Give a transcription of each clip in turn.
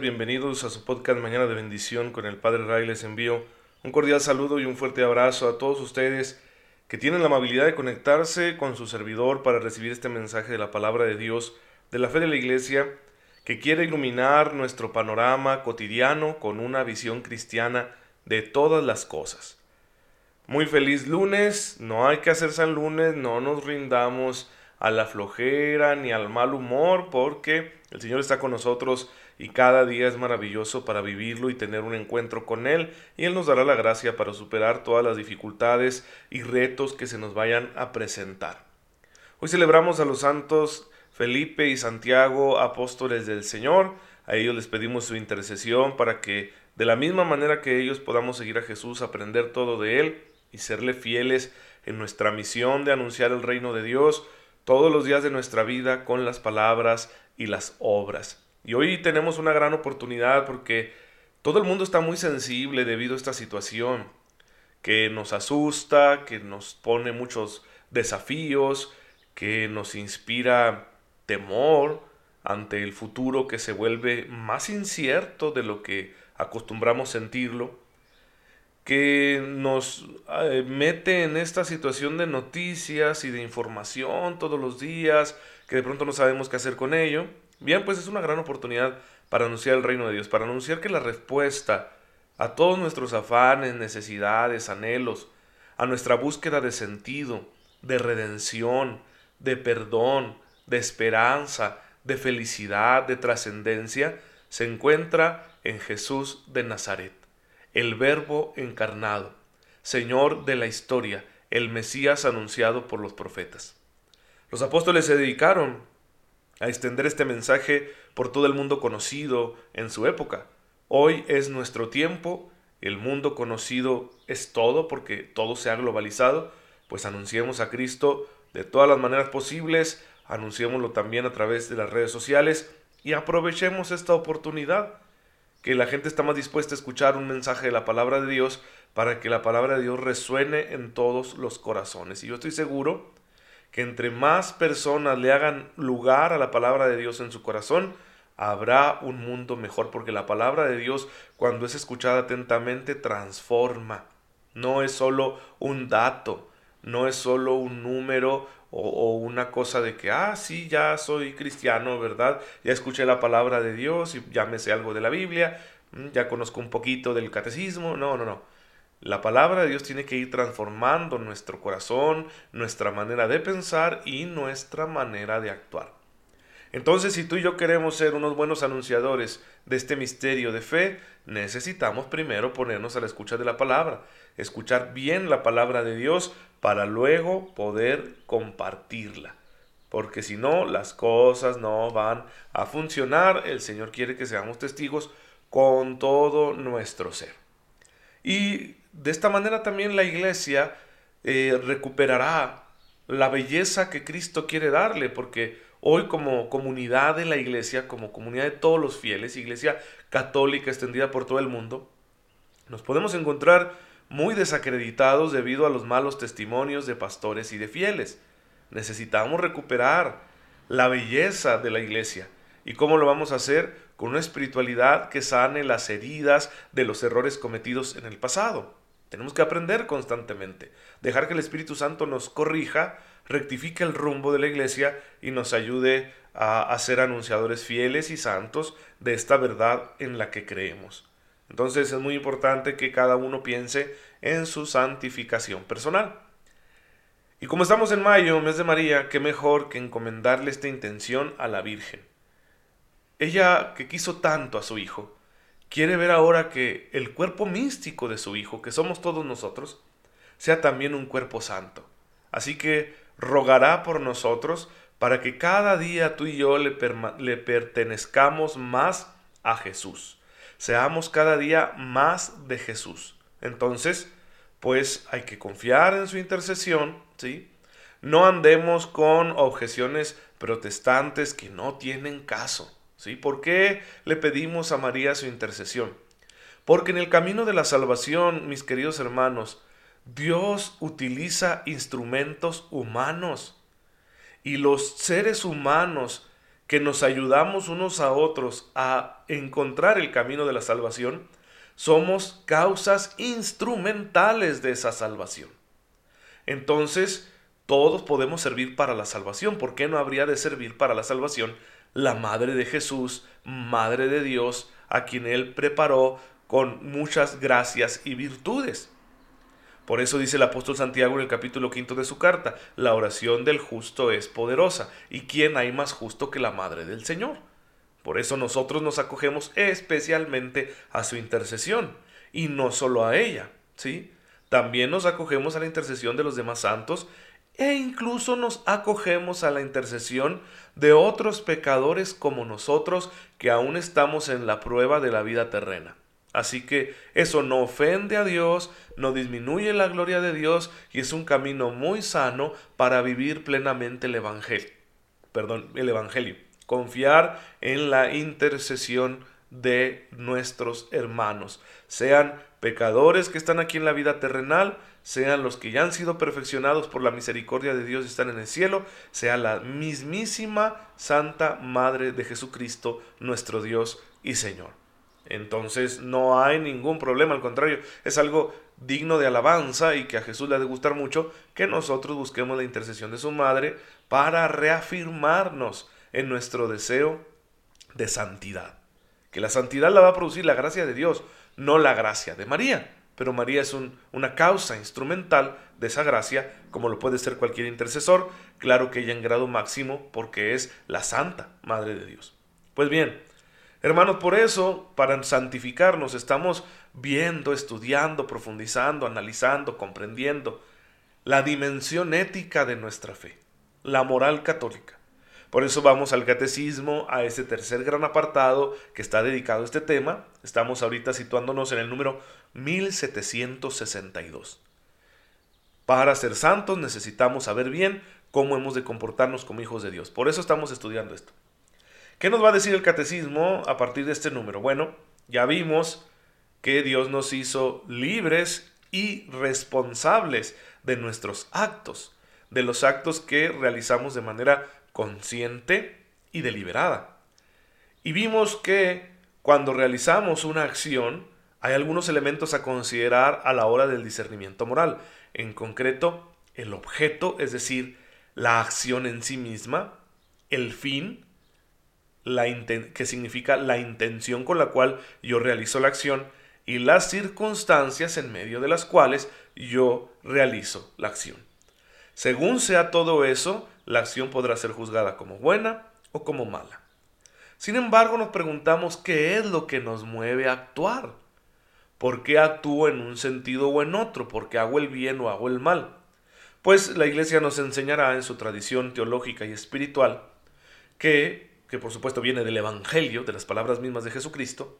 bienvenidos a su podcast Mañana de Bendición con el Padre Ray. Les envío un cordial saludo y un fuerte abrazo a todos ustedes que tienen la amabilidad de conectarse con su servidor para recibir este mensaje de la palabra de Dios, de la fe de la Iglesia, que quiere iluminar nuestro panorama cotidiano con una visión cristiana de todas las cosas. Muy feliz lunes, no hay que hacer San lunes, no nos rindamos a la flojera ni al mal humor, porque el Señor está con nosotros y cada día es maravilloso para vivirlo y tener un encuentro con Él, y Él nos dará la gracia para superar todas las dificultades y retos que se nos vayan a presentar. Hoy celebramos a los santos Felipe y Santiago, apóstoles del Señor, a ellos les pedimos su intercesión para que de la misma manera que ellos podamos seguir a Jesús, aprender todo de Él y serle fieles en nuestra misión de anunciar el reino de Dios, todos los días de nuestra vida con las palabras y las obras. Y hoy tenemos una gran oportunidad porque todo el mundo está muy sensible debido a esta situación que nos asusta, que nos pone muchos desafíos, que nos inspira temor ante el futuro que se vuelve más incierto de lo que acostumbramos sentirlo que nos eh, mete en esta situación de noticias y de información todos los días, que de pronto no sabemos qué hacer con ello. Bien, pues es una gran oportunidad para anunciar el reino de Dios, para anunciar que la respuesta a todos nuestros afanes, necesidades, anhelos, a nuestra búsqueda de sentido, de redención, de perdón, de esperanza, de felicidad, de trascendencia, se encuentra en Jesús de Nazaret el Verbo encarnado, Señor de la historia, el Mesías anunciado por los profetas. Los apóstoles se dedicaron a extender este mensaje por todo el mundo conocido en su época. Hoy es nuestro tiempo, el mundo conocido es todo porque todo se ha globalizado, pues anunciemos a Cristo de todas las maneras posibles, anunciémoslo también a través de las redes sociales y aprovechemos esta oportunidad que la gente está más dispuesta a escuchar un mensaje de la palabra de Dios para que la palabra de Dios resuene en todos los corazones. Y yo estoy seguro que entre más personas le hagan lugar a la palabra de Dios en su corazón, habrá un mundo mejor, porque la palabra de Dios, cuando es escuchada atentamente, transforma. No es solo un dato, no es solo un número o, una cosa de que, ah, sí, ya soy cristiano, ¿verdad? Ya escuché la palabra de Dios y ya me sé algo de la Biblia, mm, ya conozco un poquito del catecismo. No, no, no. La palabra de Dios tiene que ir transformando nuestro corazón, nuestra manera de pensar y nuestra manera de actuar. Entonces, si tú y yo queremos ser unos buenos anunciadores de este misterio de fe, necesitamos primero ponernos a la escucha de la palabra, escuchar bien la palabra de Dios para luego poder compartirla. Porque si no, las cosas no van a funcionar. El Señor quiere que seamos testigos con todo nuestro ser. Y de esta manera también la iglesia eh, recuperará la belleza que Cristo quiere darle, porque Hoy como comunidad de la iglesia, como comunidad de todos los fieles, iglesia católica extendida por todo el mundo, nos podemos encontrar muy desacreditados debido a los malos testimonios de pastores y de fieles. Necesitamos recuperar la belleza de la iglesia. ¿Y cómo lo vamos a hacer? Con una espiritualidad que sane las heridas de los errores cometidos en el pasado. Tenemos que aprender constantemente, dejar que el Espíritu Santo nos corrija rectifique el rumbo de la iglesia y nos ayude a, ser anunciadores fieles y santos de esta verdad en la que creemos. Entonces es muy importante que cada uno piense en su santificación personal. Y como estamos en mayo, mes de María, qué mejor que encomendarle esta intención a la Virgen. Ella que quiso tanto a su Hijo, quiere ver ahora que el cuerpo místico de su Hijo, que somos todos nosotros, sea también un cuerpo santo. Así que rogará por nosotros para que cada día tú y yo le, le pertenezcamos más a Jesús. Seamos cada día más de Jesús. Entonces, pues hay que confiar en su intercesión, ¿sí? No andemos con objeciones protestantes que no tienen caso, ¿sí? ¿Por qué le pedimos a María su intercesión? Porque en el camino de la salvación, mis queridos hermanos, Dios utiliza instrumentos humanos y los seres humanos que nos ayudamos unos a otros a encontrar el camino de la salvación, somos causas instrumentales de esa salvación. Entonces, todos podemos servir para la salvación. ¿Por qué no habría de servir para la salvación la Madre de Jesús, Madre de Dios, a quien Él preparó con muchas gracias y virtudes? Por eso dice el apóstol Santiago en el capítulo quinto de su carta, la oración del justo es poderosa, y quién hay más justo que la Madre del Señor. Por eso nosotros nos acogemos especialmente a su intercesión, y no solo a ella, ¿sí? También nos acogemos a la intercesión de los demás santos, e incluso nos acogemos a la intercesión de otros pecadores como nosotros que aún estamos en la prueba de la vida terrena. Así que eso no ofende a Dios, no disminuye la gloria de Dios y es un camino muy sano para vivir plenamente el evangelio. Perdón, el evangelio. Confiar en la intercesión de nuestros hermanos, sean pecadores que están aquí en la vida terrenal, sean los que ya han sido perfeccionados por la misericordia de Dios y están en el cielo, sea la mismísima Santa Madre de Jesucristo, nuestro Dios y Señor. Entonces no hay ningún problema, al contrario, es algo digno de alabanza y que a Jesús le ha de gustar mucho que nosotros busquemos la intercesión de su madre para reafirmarnos en nuestro deseo de santidad. Que la santidad la va a producir la gracia de Dios, no la gracia de María. Pero María es una causa instrumental de esa gracia, como lo puede ser cualquier intercesor, claro que ella en grado máximo porque es la Santa Madre de Dios. Pues bien, Hermanos, por eso, para santificarnos, estamos viendo, estudiando, profundizando, analizando, comprendiendo la dimensión ética de nuestra fe, la moral católica. Por eso vamos al catecismo, a ese tercer gran apartado que está dedicado a este tema. Estamos ahorita situándonos en el número 1762. Para ser santos necesitamos saber bien cómo hemos de comportarnos como hijos de Dios. Por eso estamos estudiando esto. ¿Qué nos va a decir el catecismo a partir de este número? Bueno, ya vimos que Dios nos hizo libres y responsables de nuestros actos, de los actos que realizamos de manera consciente y deliberada. Y vimos que cuando realizamos una acción, hay algunos elementos a considerar a la hora del discernimiento moral. En concreto, el objeto, es decir, la acción en sí misma, el fin, la que significa la intención con la cual yo realizo la acción y las circunstancias en medio de las cuales yo realizo la acción. Según sea todo eso, la acción podrá ser juzgada como buena o como mala. Sin embargo, nos preguntamos qué es lo que nos mueve a actuar. ¿Por qué actúo en un sentido o en otro? ¿Por qué hago el bien o hago el mal? Pues la Iglesia nos enseñará en su tradición teológica y espiritual que que por supuesto viene del Evangelio, de las palabras mismas de Jesucristo,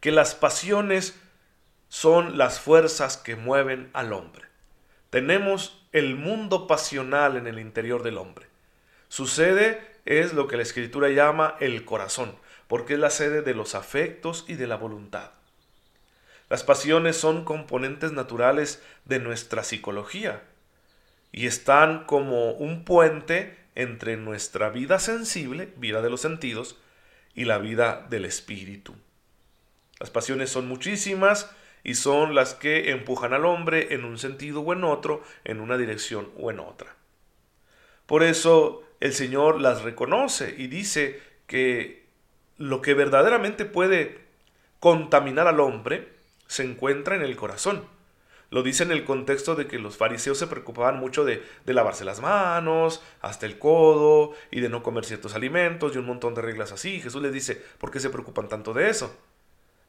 que las pasiones son las fuerzas que mueven al hombre. Tenemos el mundo pasional en el interior del hombre. Su sede es lo que la escritura llama el corazón, porque es la sede de los afectos y de la voluntad. Las pasiones son componentes naturales de nuestra psicología y están como un puente entre nuestra vida sensible, vida de los sentidos, y la vida del espíritu. Las pasiones son muchísimas y son las que empujan al hombre en un sentido o en otro, en una dirección o en otra. Por eso el Señor las reconoce y dice que lo que verdaderamente puede contaminar al hombre se encuentra en el corazón. Lo dice en el contexto de que los fariseos se preocupaban mucho de, lavarse las manos, hasta el codo, y de no comer ciertos alimentos, y un montón de reglas así. Jesús les dice, ¿por qué se preocupan tanto de eso?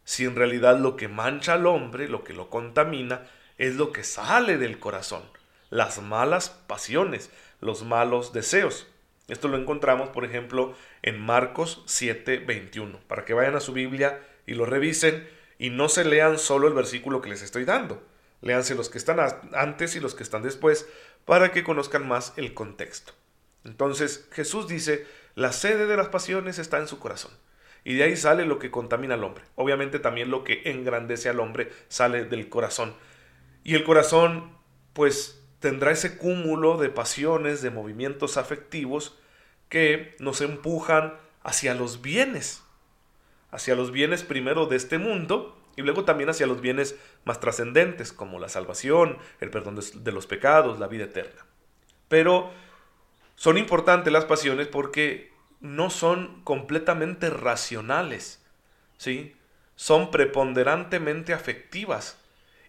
Si en realidad lo que mancha al hombre, lo que lo contamina, es lo que sale del corazón, las malas pasiones, los malos deseos. Esto lo encontramos, por ejemplo, en Marcos 7, 21, para que vayan a su Biblia y lo revisen y no se lean solo el versículo que les estoy dando Léanse los que están antes y los que están después para que conozcan más el contexto. Entonces Jesús dice, la sede de las pasiones está en su corazón. Y de ahí sale lo que contamina al hombre. Obviamente también lo que engrandece al hombre sale del corazón. Y el corazón pues tendrá ese cúmulo de pasiones, de movimientos afectivos que nos empujan hacia los bienes, hacia los bienes primero de este mundo y luego también hacia los bienes más trascendentes como la salvación, el perdón de los pecados, la vida eterna. Pero son importantes las pasiones porque no son completamente racionales, ¿sí? Son preponderantemente afectivas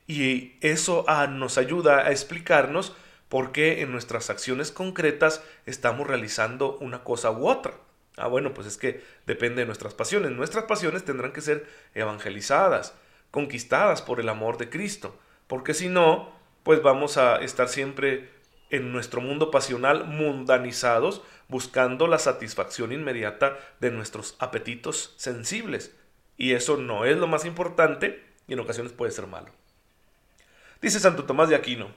y eso ah, nos ayuda a explicarnos por qué en nuestras acciones concretas estamos realizando una cosa u otra. Ah, bueno, pues es que depende de nuestras pasiones. Nuestras pasiones tendrán que ser evangelizadas, conquistadas por el amor de Cristo, porque si no, pues vamos a estar siempre en nuestro mundo pasional mundanizados, buscando la satisfacción inmediata de nuestros apetitos sensibles. Y eso no es lo más importante y en ocasiones puede ser malo. Dice Santo Tomás de Aquino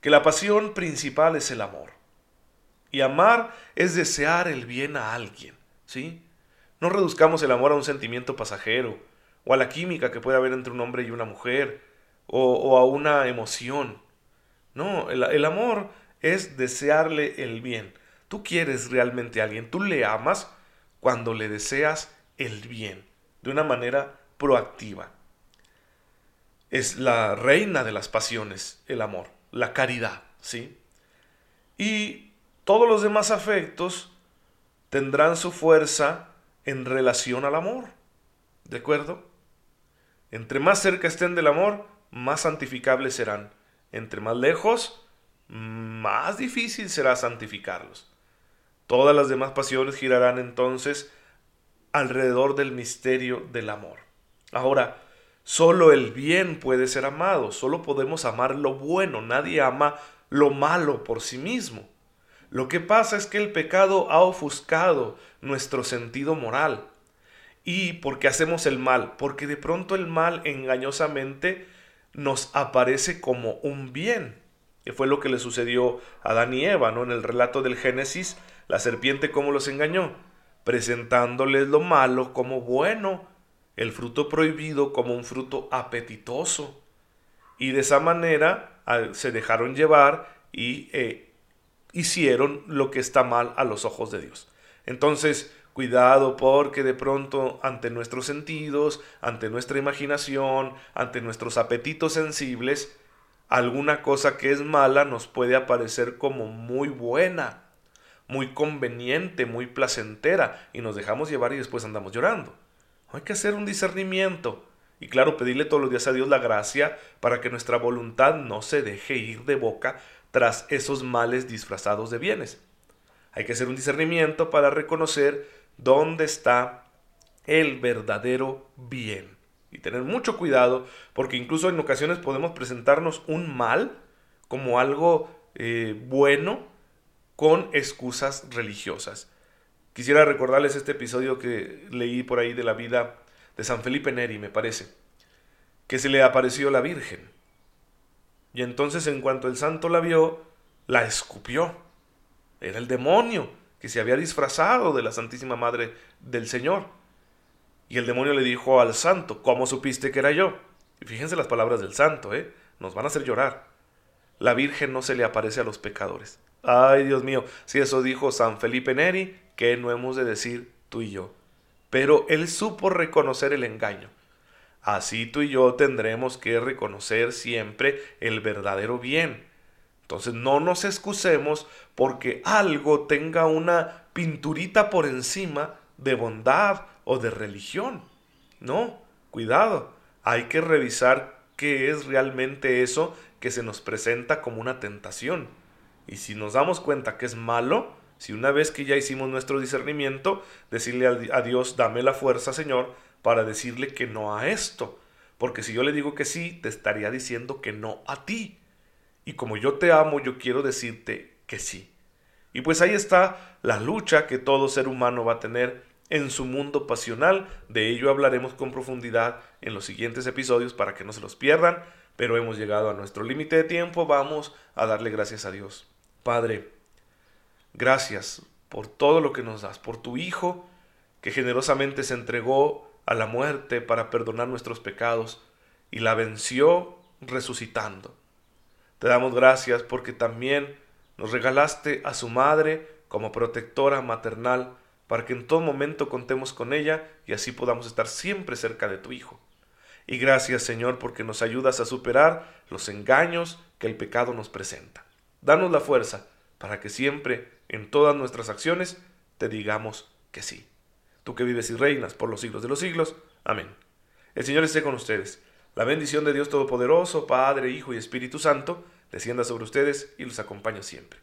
que la pasión principal es el amor. Y amar es desear el bien a alguien, ¿sí? No reduzcamos el amor a un sentimiento pasajero, o a la química que puede haber entre un hombre y una mujer, o, a una emoción. No, el, amor es desearle el bien. Tú quieres realmente a alguien, tú le amas cuando le deseas el bien, de una manera proactiva es la reina de las pasiones, el amor, la caridad, ¿sí? Y todos los demás afectos tendrán su fuerza en relación al amor, ¿de acuerdo? Entre más cerca estén del amor, más santificables serán. Entre más lejos, más difícil será santificarlos. Todas las demás pasiones girarán entonces alrededor del misterio del amor. Ahora, Solo el bien puede ser amado, solo podemos amar lo bueno, nadie ama lo malo por sí mismo. Lo que pasa es que el pecado ha ofuscado nuestro sentido moral. ¿Y por qué hacemos el mal? Porque de pronto el mal engañosamente nos aparece como un bien. Que fue lo que le sucedió a Adán y Eva, ¿no? En el relato del Génesis, la serpiente cómo los engañó, presentándoles lo malo como bueno el fruto prohibido como un fruto apetitoso. Y de esa manera se dejaron llevar y eh, hicieron lo que está mal a los ojos de Dios. Entonces, cuidado porque de pronto ante nuestros sentidos, ante nuestra imaginación, ante nuestros apetitos sensibles, alguna cosa que es mala nos puede aparecer como muy buena, muy conveniente, muy placentera, y nos dejamos llevar y después andamos llorando. Hay que hacer un discernimiento. Y claro, pedirle todos los días a Dios la gracia para que nuestra voluntad no se deje ir de boca tras esos males disfrazados de bienes. Hay que hacer un discernimiento para reconocer dónde está el verdadero bien. Y tener mucho cuidado porque incluso en ocasiones podemos presentarnos un mal como algo eh, bueno con excusas religiosas. Quisiera recordarles este episodio que leí por ahí de la vida de San Felipe Neri, me parece, que se le apareció la Virgen. Y entonces en cuanto el santo la vio, la escupió. Era el demonio que se había disfrazado de la Santísima Madre del Señor. Y el demonio le dijo al santo, ¿cómo supiste que era yo? Y fíjense las palabras del santo, ¿eh? Nos van a hacer llorar. La Virgen no se le aparece a los pecadores. Ay, Dios mío, si eso dijo San Felipe Neri, que no hemos de decir tú y yo. Pero él supo reconocer el engaño. Así tú y yo tendremos que reconocer siempre el verdadero bien. Entonces no nos excusemos porque algo tenga una pinturita por encima de bondad o de religión. No, cuidado, hay que revisar qué es realmente eso que se nos presenta como una tentación. Y si nos damos cuenta que es malo, si una vez que ya hicimos nuestro discernimiento, decirle a Dios, dame la fuerza, Señor, para decirle que no a esto. Porque si yo le digo que sí, te estaría diciendo que no a ti. Y como yo te amo, yo quiero decirte que sí. Y pues ahí está la lucha que todo ser humano va a tener en su mundo pasional. De ello hablaremos con profundidad en los siguientes episodios para que no se los pierdan. Pero hemos llegado a nuestro límite de tiempo. Vamos a darle gracias a Dios. Padre, Gracias por todo lo que nos das, por tu Hijo que generosamente se entregó a la muerte para perdonar nuestros pecados y la venció resucitando. Te damos gracias porque también nos regalaste a su madre como protectora maternal, para que en todo momento contemos con ella y así podamos estar siempre cerca de tu Hijo. Y gracias Señor porque nos ayudas a superar los engaños que el pecado nos presenta. Danos la fuerza para que siempre, en todas nuestras acciones, te digamos que sí. Tú que vives y reinas por los siglos de los siglos. Amén. El Señor esté con ustedes. La bendición de Dios Todopoderoso, Padre, Hijo y Espíritu Santo, descienda sobre ustedes y los acompañe siempre.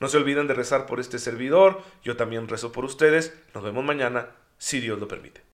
No se olviden de rezar por este servidor, yo también rezo por ustedes. Nos vemos mañana, si Dios lo permite.